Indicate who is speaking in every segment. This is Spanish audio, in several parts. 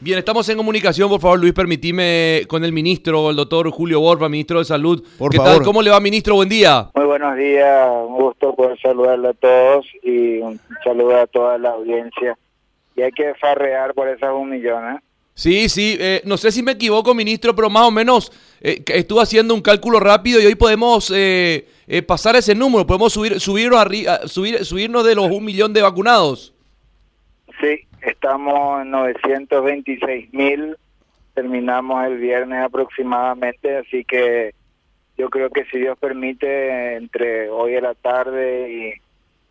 Speaker 1: Bien, estamos en comunicación, por favor, Luis, permitime con el ministro, el doctor Julio Borba, ministro de Salud.
Speaker 2: Por
Speaker 1: ¿Qué
Speaker 2: favor.
Speaker 1: tal? ¿Cómo le va, ministro? Buen día.
Speaker 3: Muy buenos días, un gusto poder saludarle a todos y un saludo a toda la audiencia. Y hay que farrear por esas un millón, ¿eh?
Speaker 1: Sí, sí, eh, no sé si me equivoco, ministro, pero más o menos eh, estuve haciendo un cálculo rápido y hoy podemos eh, eh, pasar ese número, podemos subir, subirnos, arri- a- subir, subirnos de los un millón de vacunados.
Speaker 3: Sí, estamos en 926 mil, terminamos el viernes aproximadamente, así que yo creo que si Dios permite, entre hoy a la tarde y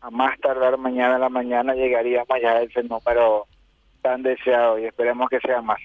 Speaker 3: a más tardar mañana a la mañana llegaríamos ya a ese número tan deseado y esperemos que sea más.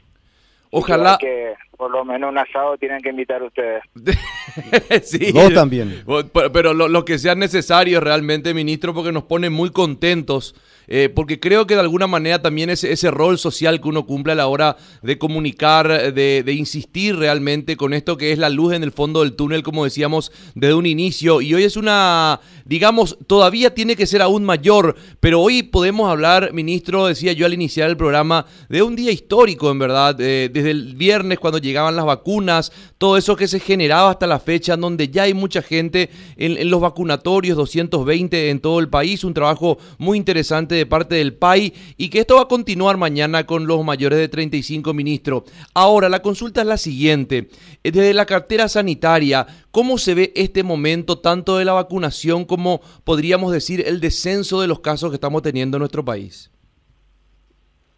Speaker 1: Ojalá.
Speaker 3: que por lo menos un asado tienen que invitar ustedes.
Speaker 1: sí.
Speaker 2: Dos también.
Speaker 1: Pero, pero lo, lo que sea necesario realmente, ministro, porque nos pone muy contentos, eh, porque creo que de alguna manera también ese, ese rol social que uno cumple a la hora de comunicar, de, insistir realmente con esto que es la luz en el fondo del túnel, como decíamos desde un inicio, y hoy es una, digamos, todavía tiene que ser aún mayor, pero hoy podemos hablar, ministro, decía yo al iniciar el programa, de un día histórico, en verdad, eh, desde el viernes cuando llegaban las vacunas, todo eso que se generaba hasta la fecha, donde ya hay mucha gente en, en los vacunatorios, 220 en todo el país, un trabajo muy interesante de parte del PAI y que esto va a continuar mañana con los mayores de 35 ministros. Ahora, la consulta es la siguiente, Eh, desde la cartera sanitaria, ¿cómo se ve este momento tanto de la vacunación como podríamos decir el descenso de los casos que estamos teniendo en nuestro país?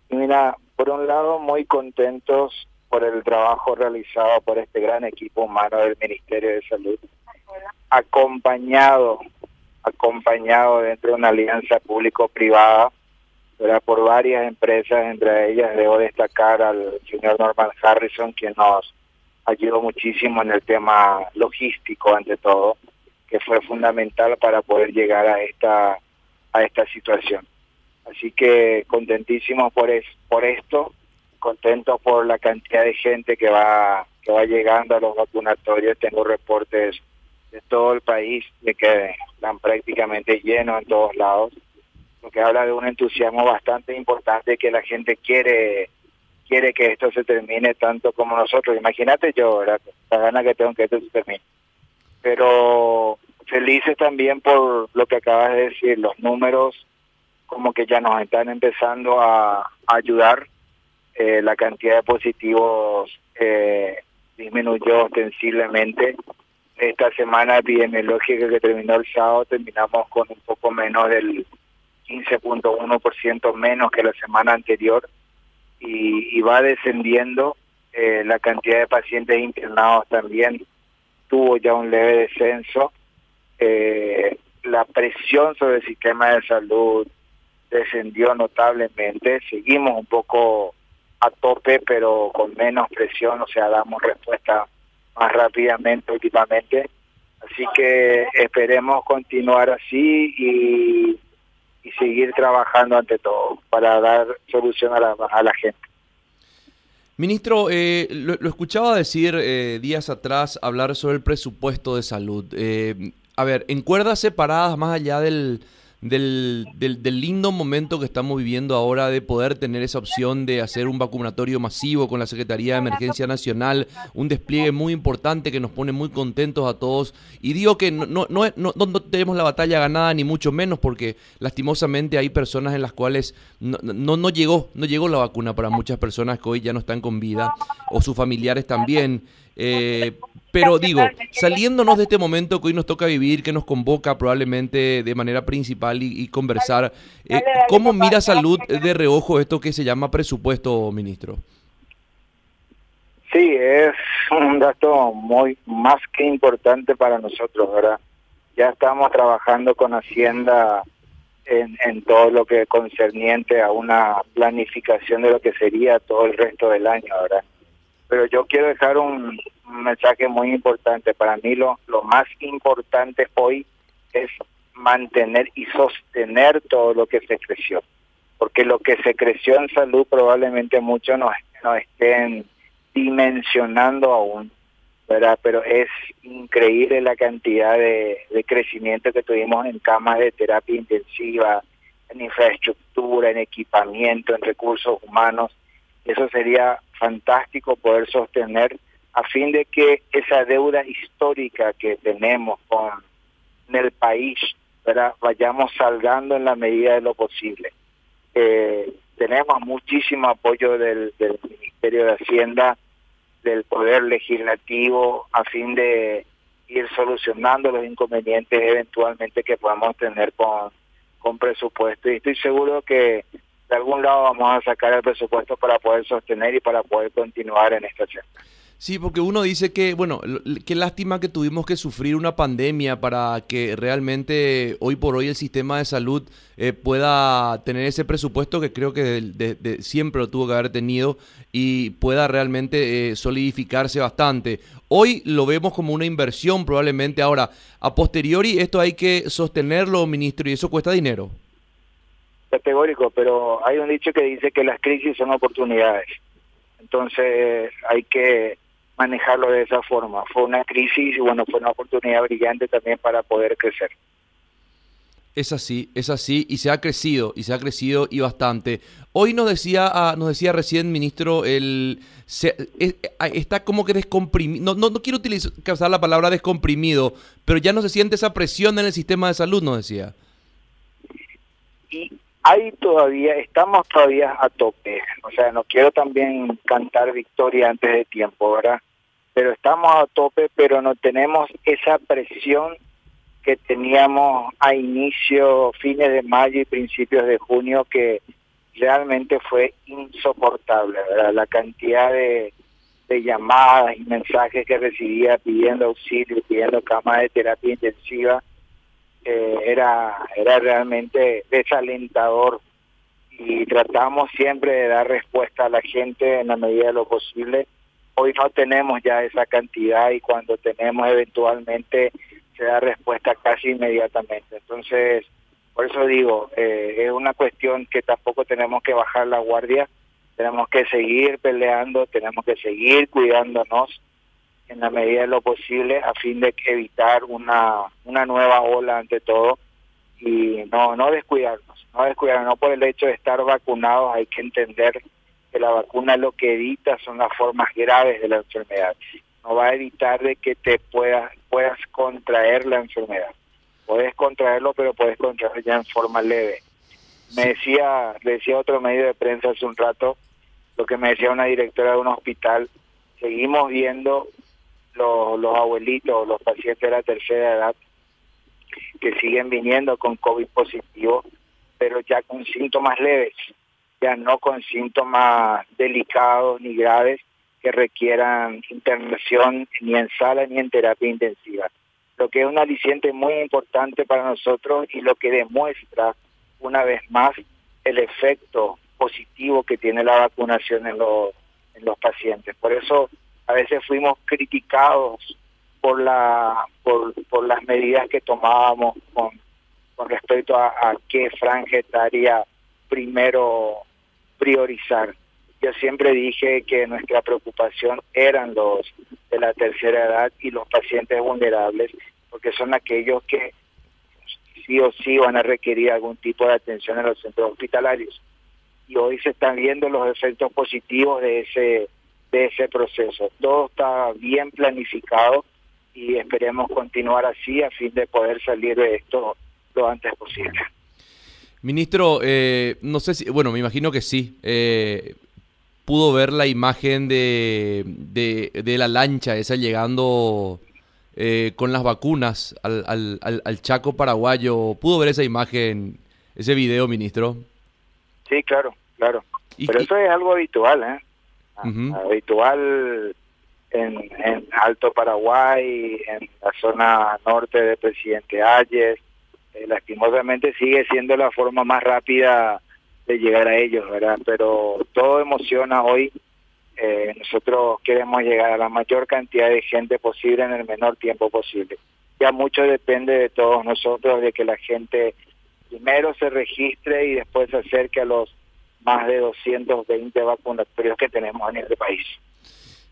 Speaker 3: Mira, por un lado muy contentos por el trabajo realizado por este gran equipo humano del Ministerio de Salud, acompañado, acompañado dentro de una alianza público-privada, por varias empresas, entre ellas debo destacar al señor Norman Harrison, quien nos ayudó muchísimo en el tema logístico ante todo, que fue fundamental para poder llegar a esta a esta situación. Así que contentísimos por es, por esto, contentos por la cantidad de gente que va que va llegando a los vacunatorios. Tengo reportes de todo el país de que están prácticamente llenos en todos lados, lo que habla de un entusiasmo bastante importante que la gente quiere quiere que esto se termine tanto como nosotros. Imagínate yo, la gana que tengo que esto se termine. Pero felices también por lo que acabas de decir, los números como que ya nos están empezando a, a ayudar. Eh, la cantidad de positivos eh, disminuyó ostensiblemente. Esta semana epidemiológica que terminó el sábado terminamos con un poco menos del 15.1% menos que la semana anterior y, va descendiendo. Eh, la cantidad de pacientes internados también tuvo ya un leve descenso. Eh, la presión sobre el sistema de salud descendió notablemente. Seguimos un poco a tope, pero con menos presión, o sea, damos respuesta más rápidamente últimamente. Así que esperemos continuar así y, seguir trabajando ante todo para dar solución a la, gente.
Speaker 1: Ministro, eh, lo, lo, escuchaba decir eh, días atrás hablar sobre el presupuesto de salud. Eh, a ver, en cuerdas separadas, más allá del, del, del, del, lindo momento que estamos viviendo ahora de poder tener esa opción de hacer un vacunatorio masivo con la Secretaría de Emergencia Nacional, un despliegue muy importante que nos pone muy contentos a todos. Y digo que no, no, no, no, tenemos la batalla ganada ni mucho menos porque lastimosamente hay personas en las cuales no, no, no, llegó, no llegó la vacuna para muchas personas que hoy ya no están con vida o sus familiares también. Eh, pero digo, saliéndonos de este momento que hoy nos toca vivir, que nos convoca probablemente de manera principal y, y conversar, eh, ¿cómo mira salud de reojo esto que se llama presupuesto, ministro?
Speaker 3: Sí, es un dato muy más que importante para nosotros, ¿verdad? Ya estamos trabajando con Hacienda en, en todo lo que concerniente a una planificación de lo que sería todo el resto del año, ¿verdad? Pero yo quiero dejar un, mensaje muy importante. Para mí lo, lo, más importante hoy es mantener y sostener todo lo que se creció, porque lo que se creció en salud probablemente muchos no, no estén dimensionando aún, ¿verdad? Pero es increíble la cantidad de, de crecimiento que tuvimos en camas de terapia intensiva, en infraestructura, en equipamiento, en recursos humanos Eso sería fantástico poder sostener a fin de que esa deuda histórica que tenemos con el país, ¿verdad? vayamos salgando en la medida de lo posible. Eh, tenemos muchísimo apoyo del, del Ministerio de Hacienda, del Poder Legislativo, a fin de ir solucionando los inconvenientes eventualmente que podamos tener con, con presupuesto. Y estoy seguro que de algún lado vamos a sacar el presupuesto para poder sostener y para poder continuar en esta senda.
Speaker 1: Sí, porque uno dice que, bueno, qué lástima que tuvimos que sufrir una pandemia para que realmente hoy por hoy el sistema de salud eh, pueda tener ese presupuesto que creo que de, siempre lo tuvo que haber tenido y pueda realmente eh, solidificarse bastante. Hoy lo vemos como una inversión probablemente. Ahora, a posteriori esto hay que sostenerlo, ministro, y eso cuesta dinero.
Speaker 3: Categórico, pero hay un dicho que dice que las crisis son oportunidades. Entonces hay que manejarlo de esa forma. Fue una crisis y bueno, fue una oportunidad brillante también para poder crecer.
Speaker 1: Es así, es así y se ha crecido y se ha crecido y bastante. Hoy nos decía, ah, nos decía recién ministro, el está como que descomprimido. No, no, quiero utilizar la palabra descomprimido, pero ya no se siente esa presión en el sistema de salud, nos decía.
Speaker 3: Y hay todavía, estamos todavía a tope. O sea, no quiero también cantar victoria antes de tiempo, ¿verdad? pero estamos a tope, pero no tenemos esa presión que teníamos a inicio, fines de mayo y principios de junio, que realmente fue insoportable, ¿verdad? La cantidad de, llamadas y mensajes que recibía pidiendo auxilio, pidiendo cama de terapia intensiva, eh, era, era realmente desalentador y tratamos siempre de dar respuesta a la gente en la medida de lo posible Hoy no tenemos ya esa cantidad y cuando tenemos eventualmente se da respuesta casi inmediatamente. Entonces, por eso digo, eh, es una cuestión que tampoco tenemos que bajar la guardia, tenemos que seguir peleando, tenemos que seguir cuidándonos en la medida de lo posible a fin de evitar una, una nueva ola ante todo y no, no descuidarnos, no descuidarnos, no por el hecho de estar vacunados hay que entender que la vacuna lo que evita son las formas graves de la enfermedad. No va a evitar de que te puedas, puedas contraer la enfermedad. Puedes contraerlo, pero puedes contraerlo ya en forma leve. Me decía, decía otro medio de prensa hace un rato, lo que me decía una directora de un hospital, seguimos viendo los, abuelitos, los pacientes de la tercera edad, que siguen viniendo con COVID positivo, pero ya con síntomas leves ya no con síntomas delicados ni graves que requieran internación ni en sala ni en terapia intensiva. Lo que es un aliciente muy importante para nosotros y lo que demuestra una vez más el efecto positivo que tiene la vacunación en los pacientes. Por eso a veces fuimos criticados por la por, las medidas que tomábamos con, respecto a, qué franja etaria primero priorizar. Yo siempre dije que nuestra preocupación eran los de la tercera edad y los pacientes vulnerables, porque son aquellos que sí o sí van a requerir algún tipo de atención en los centros hospitalarios. Y hoy se están viendo los efectos positivos de ese de ese proceso. Todo está bien planificado y esperemos continuar así a fin de poder salir de esto lo antes posible.
Speaker 1: Ministro, eh, no sé si, bueno, me imagino que sí. Eh, pudo ver la imagen de, de, la lancha esa llegando eh, con las vacunas al, al, al, Chaco paraguayo. ¿Pudo ver esa imagen, ese video, ministro?
Speaker 3: Sí, claro, claro. Pero eso es algo habitual, ¿eh? Habitual en, en Alto Paraguay, en la zona norte de Presidente Ayes, eh, lastimosamente sigue siendo la forma más rápida de llegar a ellos, ¿verdad? Pero todo emociona hoy. Eh, nosotros queremos llegar a la mayor cantidad de gente posible en el menor tiempo posible. Ya mucho depende de todos nosotros, de que la gente primero se registre y después se acerque a los más de 220 vacunatorios que tenemos en este país.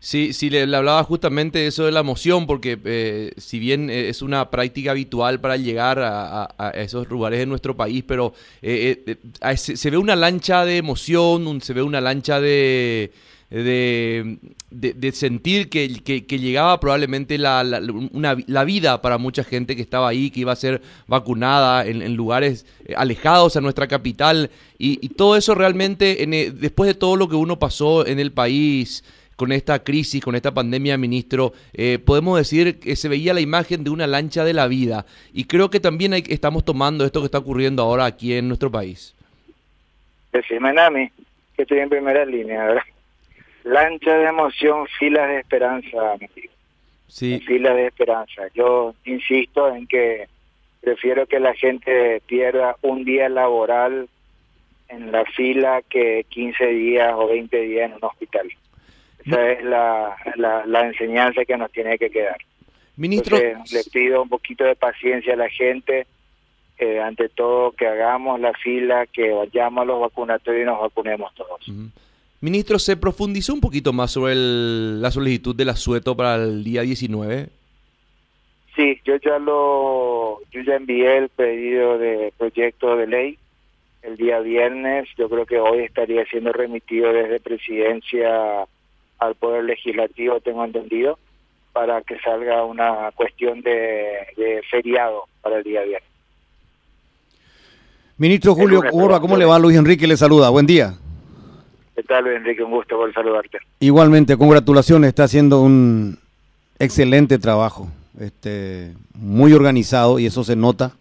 Speaker 1: Sí, sí, le, hablaba justamente eso de la emoción, porque eh, si bien eh, es una práctica habitual para llegar a, esos lugares de nuestro país, pero eh, se, ve una lancha de emoción, se ve una lancha de, de, sentir que, llegaba probablemente la, la, vida para mucha gente que estaba ahí, que iba a ser vacunada en, lugares alejados a nuestra capital, y, todo eso realmente, después de todo lo que uno pasó en el país, con esta crisis, con esta pandemia, ministro, eh, podemos decir que se veía la imagen de una lancha de la vida. Y creo que también estamos tomando esto que está ocurriendo ahora aquí en nuestro país.
Speaker 3: Decime, Nami, que estoy en primera línea, ¿verdad? Lancha de emoción, filas de esperanza, amigo. Sí. Filas de esperanza. Yo insisto en que prefiero que la gente pierda un día laboral en la fila que 15 días o 20 días en un hospital. Esa es la, la, enseñanza que nos tiene que quedar. Ministro, le pido un poquito de paciencia a la gente, eh, ante todo que hagamos la fila, que vayamos a los vacunatorios y nos vacunemos todos.
Speaker 1: Ministro, ¿se profundizó un poquito más sobre la solicitud del asueto para el día 19?
Speaker 3: Sí, yo ya lo, yo ya envié el pedido de proyecto de ley el día viernes. Yo creo que hoy estaría siendo remitido desde presidencia al Poder Legislativo, tengo entendido, para que salga una cuestión de, feriado para el día viernes.
Speaker 2: Ministro Julio Urba, ¿cómo le va? Luis Enrique le saluda. Buen día.
Speaker 3: ¿Qué tal, Enrique? Un gusto por saludarte.
Speaker 2: Igualmente, congratulaciones. Está haciendo un excelente trabajo, este, muy organizado y eso se nota.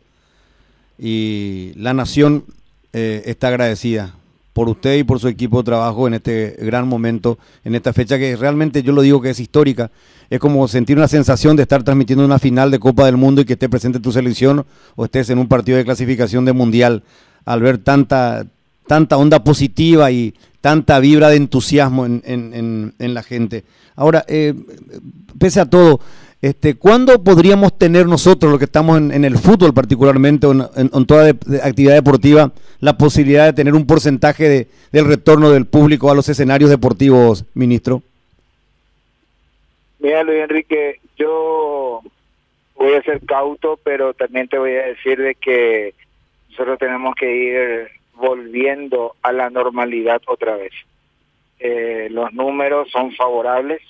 Speaker 2: Y la nación eh, está agradecida por usted y por su equipo de trabajo en este gran momento, en esta fecha que realmente yo lo digo que es histórica. Es como sentir una sensación de estar transmitiendo una final de Copa del Mundo y que esté presente tu selección o estés en un partido de clasificación de Mundial al ver tanta, tanta onda positiva y tanta vibra de entusiasmo en, la gente. Ahora, eh, pese a todo, este, ¿Cuándo podríamos tener nosotros, los que estamos en, el fútbol particularmente, en, toda actividad deportiva, la posibilidad de tener un porcentaje de, del retorno del público a los escenarios deportivos, ministro?
Speaker 3: Mira, Luis Enrique, yo voy a ser cauto, pero también te voy a decir de que nosotros tenemos que ir volviendo a la normalidad otra vez. Eh, los números son favorables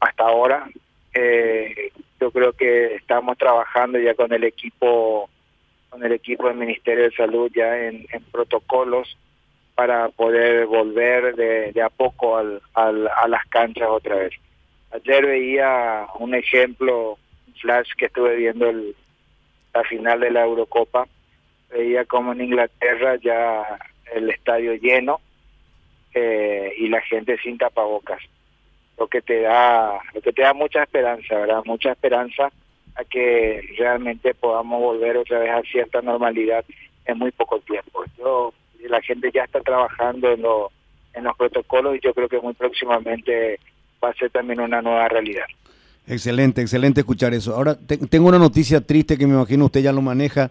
Speaker 3: hasta ahora, eh, yo creo que estamos trabajando ya con el equipo con el equipo del Ministerio de Salud ya en, protocolos para poder volver de, a poco al, a las canchas otra vez. Ayer veía un ejemplo, un flash que estuve viendo el, la final de la Eurocopa, veía como en Inglaterra ya el estadio lleno eh, y la gente sin tapabocas lo que te da lo que te da mucha esperanza verdad mucha esperanza a que realmente podamos volver otra vez a cierta normalidad en muy poco tiempo. Yo la gente ya está trabajando en los en los protocolos y yo creo que muy próximamente va a ser también una nueva realidad.
Speaker 2: Excelente excelente escuchar eso. Ahora tengo una noticia triste que me imagino usted ya lo maneja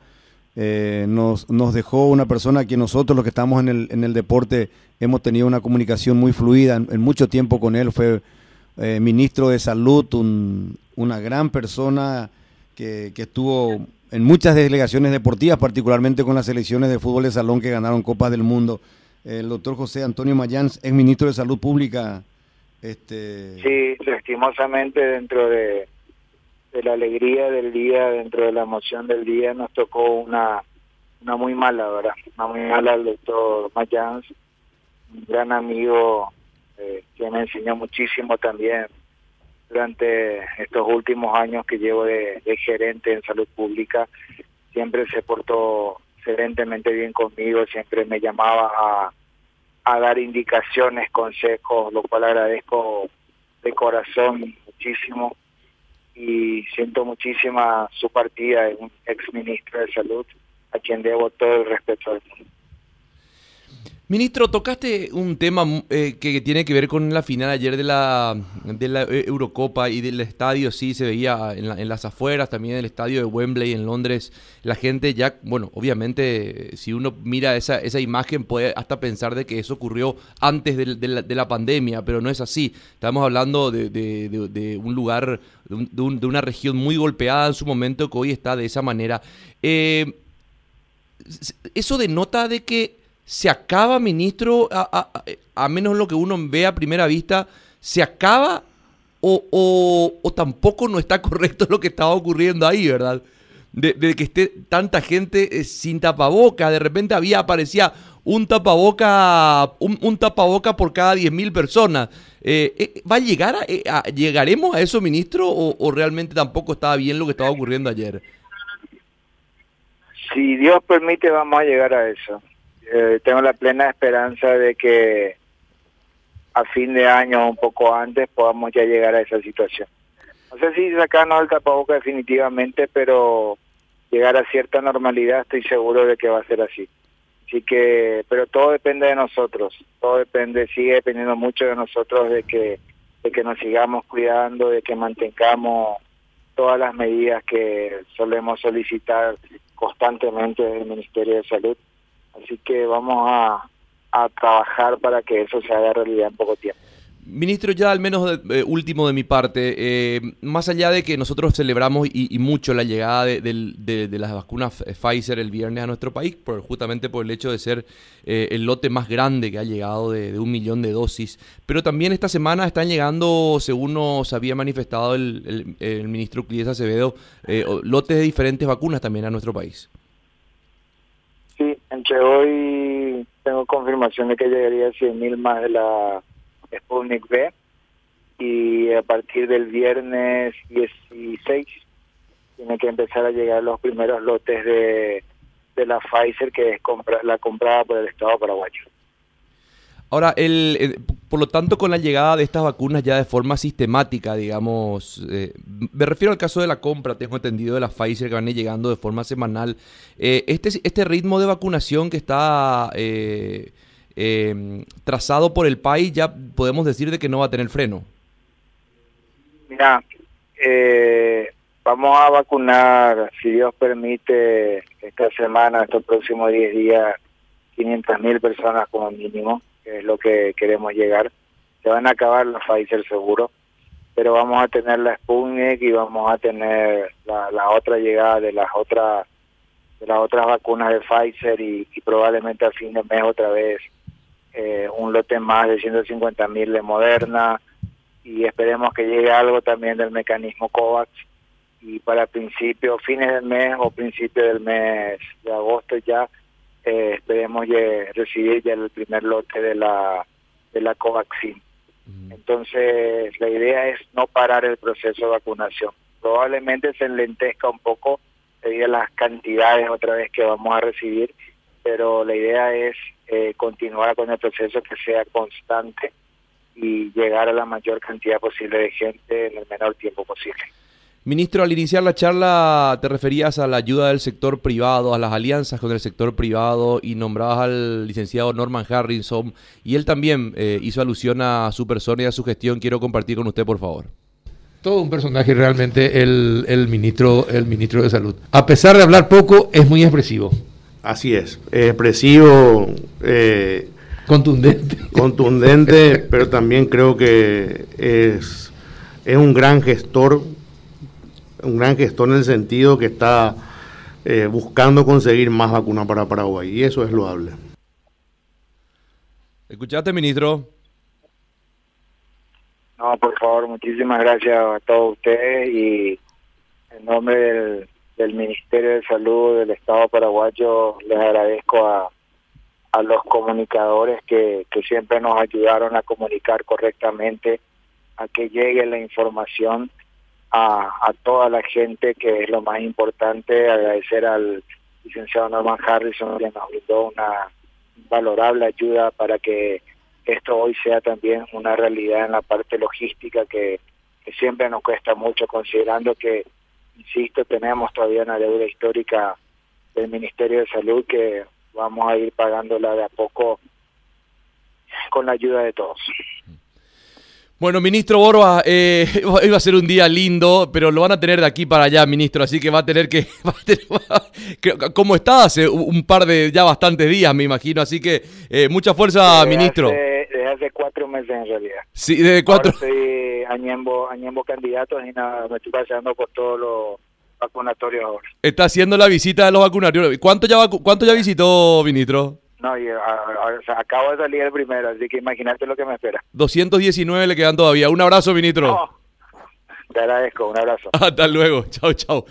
Speaker 2: eh, nos, nos dejó una persona que nosotros los que estamos en el, en el deporte hemos tenido una comunicación muy fluida en, mucho tiempo con él, fue eh, ministro de salud, una gran persona que, que, estuvo en muchas delegaciones deportivas, particularmente con las selecciones de fútbol de salón que ganaron Copas del Mundo. El doctor José Antonio Mayán es ministro de Salud Pública. Este...
Speaker 3: Sí, lastimosamente dentro de, de la alegría del día, dentro de la emoción del día, nos tocó una, una muy mala, ¿verdad? Una muy mala el doctor Mayans, un gran amigo eh, que me enseñó muchísimo también durante estos últimos años que llevo de, gerente en salud pública. Siempre se portó excelentemente bien conmigo, siempre me llamaba a dar indicaciones, consejos, lo cual agradezco de corazón muchísimo y siento muchísima su partida, es un ex ministro de salud a quien debo todo el respeto del mundo.
Speaker 1: Ministro, tocaste un tema eh, que tiene que ver con la final ayer de la, de la eh, Eurocopa y del estadio, sí, se veía en, las afueras, también el estadio de Wembley en Londres, la gente ya, bueno, obviamente, si uno mira esa, esa imagen puede hasta pensar de que eso ocurrió antes de, la, pandemia, pero no es así. Estamos hablando de, un lugar, de, una región muy golpeada en su momento que hoy está de esa manera. Eh, eso denota de que se acaba, ministro, a, menos lo que uno ve a primera vista, se acaba o, o, tampoco no está correcto lo que estaba ocurriendo ahí, ¿verdad? De, que esté tanta gente eh, sin tapaboca, de repente había, aparecía un tapaboca, un, tapaboca por cada 10.000 personas. Eh, eh, ¿Va a llegar a, llegaremos a eso, ministro, o, o realmente tampoco estaba bien lo que estaba ocurriendo ayer?
Speaker 3: Si Dios permite, vamos a llegar a eso. Eh, tengo la plena esperanza de que a fin de año o un poco antes podamos ya llegar a esa situación. No sé si sacarnos el tapaboca definitivamente, pero llegar a cierta normalidad estoy seguro de que va a ser así. Así que, pero todo depende de nosotros, todo depende, sigue dependiendo mucho de nosotros de que, de que nos sigamos cuidando, de que mantengamos todas las medidas que solemos solicitar constantemente desde el Ministerio de Salud Así que vamos a, trabajar para que eso se haga realidad en poco tiempo.
Speaker 1: Ministro, ya al menos eh, último de mi parte, eh, más allá de que nosotros celebramos y, mucho la llegada de, las vacunas Pfizer el viernes a nuestro país, por, justamente por el hecho de ser eh, el lote más grande que ha llegado de, un millón de dosis, pero también esta semana están llegando, según nos había manifestado el, el ministro Clíes Acevedo, lotes de diferentes vacunas también a nuestro país.
Speaker 3: Hoy tengo confirmación de que llegaría a 100.000 más de la Sputnik B y a partir del viernes 16 tiene que empezar a llegar los primeros lotes de, de la Pfizer que es la comprada por el Estado paraguayo.
Speaker 1: Ahora, el, por lo tanto, con la llegada de estas vacunas ya de forma sistemática, digamos, eh, me refiero al caso de la compra, tengo entendido, de la Pfizer que van llegando de forma semanal, eh, este, este ritmo de vacunación que está eh, trazado por el país, ya podemos decir de que no va a tener freno.
Speaker 3: Mira, vamos a vacunar, si Dios permite, esta semana, estos próximos 10 días, 500 mil personas como mínimo es lo que queremos llegar. Se van a acabar los Pfizer seguro, pero vamos a tener la Sputnik y vamos a tener la, otra llegada de las otras de las otras vacunas de Pfizer y, probablemente a fin de mes otra vez eh, un lote más de 150 mil de Moderna y esperemos que llegue algo también del mecanismo COVAX y para principio, fines del mes o principio del mes de agosto ya eh, esperemos recibir ya el primer lote de la, de la Covaxin. Entonces, la idea es no parar el proceso de vacunación. Probablemente se enlentezca un poco debido a las cantidades otra vez que vamos a recibir, pero la idea es eh, continuar con el proceso que sea constante y llegar a la mayor cantidad posible de gente en el menor tiempo posible.
Speaker 1: Ministro, al iniciar la charla te referías a la ayuda del sector privado, a las alianzas con el sector privado y nombrabas al licenciado Norman Harrison y él también eh, hizo alusión a su persona y a su gestión. Quiero compartir con usted, por favor.
Speaker 4: Todo un personaje realmente el, ministro, el ministro de Salud. A pesar de hablar poco, es muy expresivo.
Speaker 5: Así es, expresivo. Eh,
Speaker 4: contundente.
Speaker 5: Contundente, pero también creo que es, es un gran gestor un gran gestor en el sentido que está eh, buscando conseguir más vacunas para Paraguay y eso es loable.
Speaker 1: ¿Escuchaste, ministro?
Speaker 3: No, por favor, muchísimas gracias a todos ustedes y en nombre del, Ministerio de Salud del Estado paraguayo les agradezco a, a los comunicadores que, que siempre nos ayudaron a comunicar correctamente, a que llegue la información a, toda la gente, que es lo más importante, agradecer al licenciado Norman Harrison, que nos brindó una valorable ayuda para que esto hoy sea también una realidad en la parte logística que, siempre nos cuesta mucho, considerando que, insisto, tenemos todavía una deuda histórica del Ministerio de Salud que vamos a ir pagándola de a poco con la ayuda de todos.
Speaker 1: Bueno, ministro Borba, eh, iba a ser un día lindo, pero lo van a tener de aquí para allá, ministro, así que va a tener que... Va a tener, va, como está hace un par de, ya bastantes días, me imagino, así que eh, mucha fuerza,
Speaker 3: Desde
Speaker 1: ministro.
Speaker 3: hace- desde hace cuatro meses en realidad.
Speaker 1: Sí, de cuatro...
Speaker 3: Ahora estoy añembo, añembo candidatos y nada, me estoy paseando por todos los vacunatorios ahora.
Speaker 1: Está haciendo la visita de los vacunarios. ¿Cuánto ya, vacu- cuánto ya visitó, ministro?
Speaker 3: No, y a- a- o sea, acabo de salir el primero, así que imagínate lo que me espera.
Speaker 1: 219 le quedan todavía. Un abrazo, ministro.
Speaker 3: No, te agradezco, un abrazo.
Speaker 1: Hasta luego. Chao, chao.